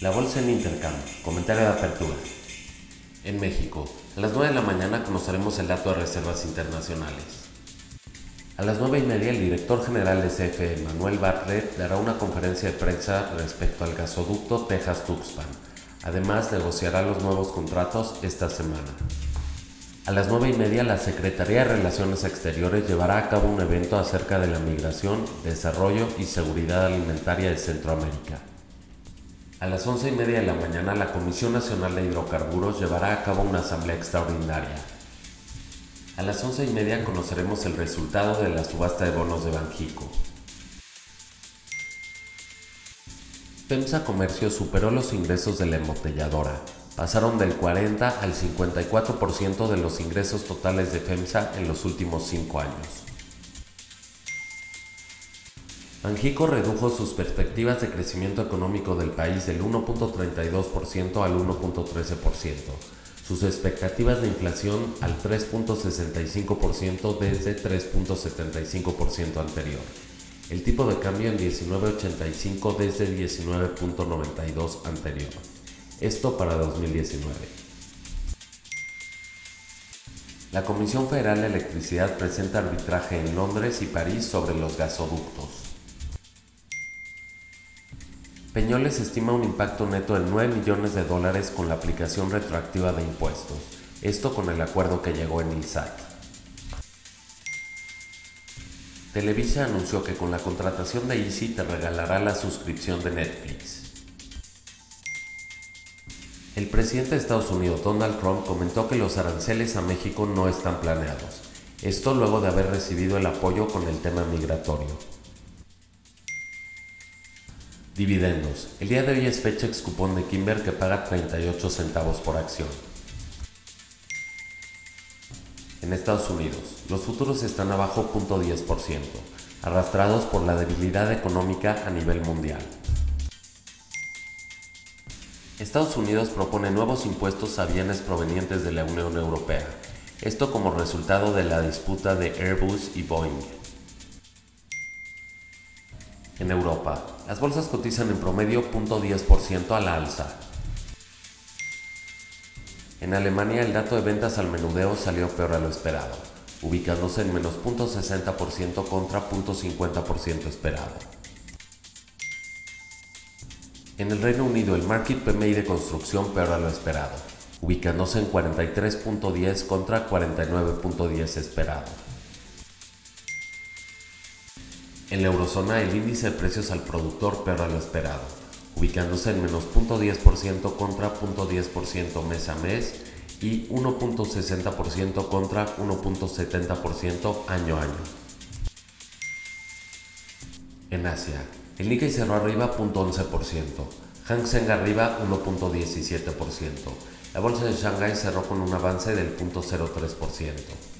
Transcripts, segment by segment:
La bolsa en Intercam. Comentario de apertura. En México, a las 9 de la mañana conoceremos el dato de reservas internacionales. A las 9 y media, el director general de CFE, Manuel Bartlett, dará una conferencia de prensa respecto al gasoducto Texas-Tuxpan. Además, negociará los nuevos contratos esta semana. A las 9 y media, la Secretaría de Relaciones Exteriores llevará a cabo un evento acerca de la migración, desarrollo y seguridad alimentaria de Centroamérica. A las 11 y media de la mañana, la Comisión Nacional de Hidrocarburos llevará a cabo una asamblea extraordinaria. A las 11 y media conoceremos el resultado de la subasta de bonos de Banjico. FEMSA Comercio superó los ingresos de la embotelladora, pasaron del 40 al 54% de los ingresos totales de FEMSA en los últimos cinco años. Banjico redujo sus perspectivas de crecimiento económico del país del 1.32% al 1.13%, sus expectativas de inflación al 3.65% desde 3.75% anterior, el tipo de cambio en 19.85 desde 19.92 anterior. Esto para 2019. La Comisión Federal de Electricidad presenta arbitraje en Londres y París sobre los gasoductos. Peñoles estima un impacto neto de 9 millones de dólares con la aplicación retroactiva de impuestos, esto con el acuerdo que llegó en el SAT. Televisa anunció que con la contratación de Easy te regalará la suscripción de Netflix. El presidente de Estados Unidos, Donald Trump, comentó que los aranceles a México no están planeados. Esto luego de haber recibido el apoyo con el tema migratorio. Dividendos. El día de hoy es fecha ex cupón de Kimber que paga 38 centavos por acción. En Estados Unidos, los futuros están abajo 0.10%, arrastrados por la debilidad económica a nivel mundial. Estados Unidos propone nuevos impuestos a bienes provenientes de la Unión Europea, esto como resultado de la disputa de Airbus y Boeing. En Europa, las bolsas cotizan en promedio 0.10% a la alza. En Alemania el dato de ventas al menudeo salió peor a lo esperado, ubicándose en menos 0.60% contra 0.50% esperado. En el Reino Unido, el Market PMI de construcción peor a lo esperado, ubicándose en 43.10 contra 49.10 esperado. En la eurozona, el índice de precios al productor peor a lo esperado, ubicándose en menos 0.10% contra 0.10% mes a mes y 1.60% contra 1.70% año a año. En Asia, el Nikkei cerró arriba 0.11%, Hang Seng arriba 1.17%. La bolsa de Shanghai cerró con un avance del 0.03%.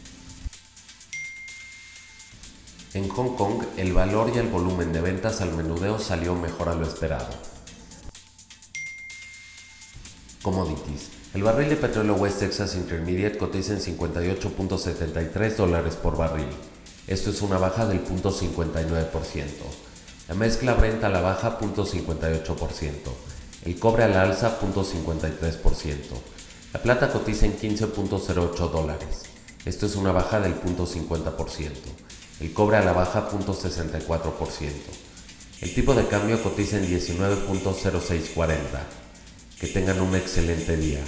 En Hong Kong, el valor y el volumen de ventas al menudeo salió mejor a lo esperado. Commodities. El barril de petróleo West Texas Intermediate cotiza en 58.73 dólares por barril. Esto es una baja del 0.59%. La mezcla Brent a la baja 0.58%, el cobre a la alza 0.53%, la plata cotiza en 15.08 dólares, esto es una baja del 0.50%, el cobre a la baja 0.64%, el tipo de cambio cotiza en 19.0640. Que tengan un excelente día.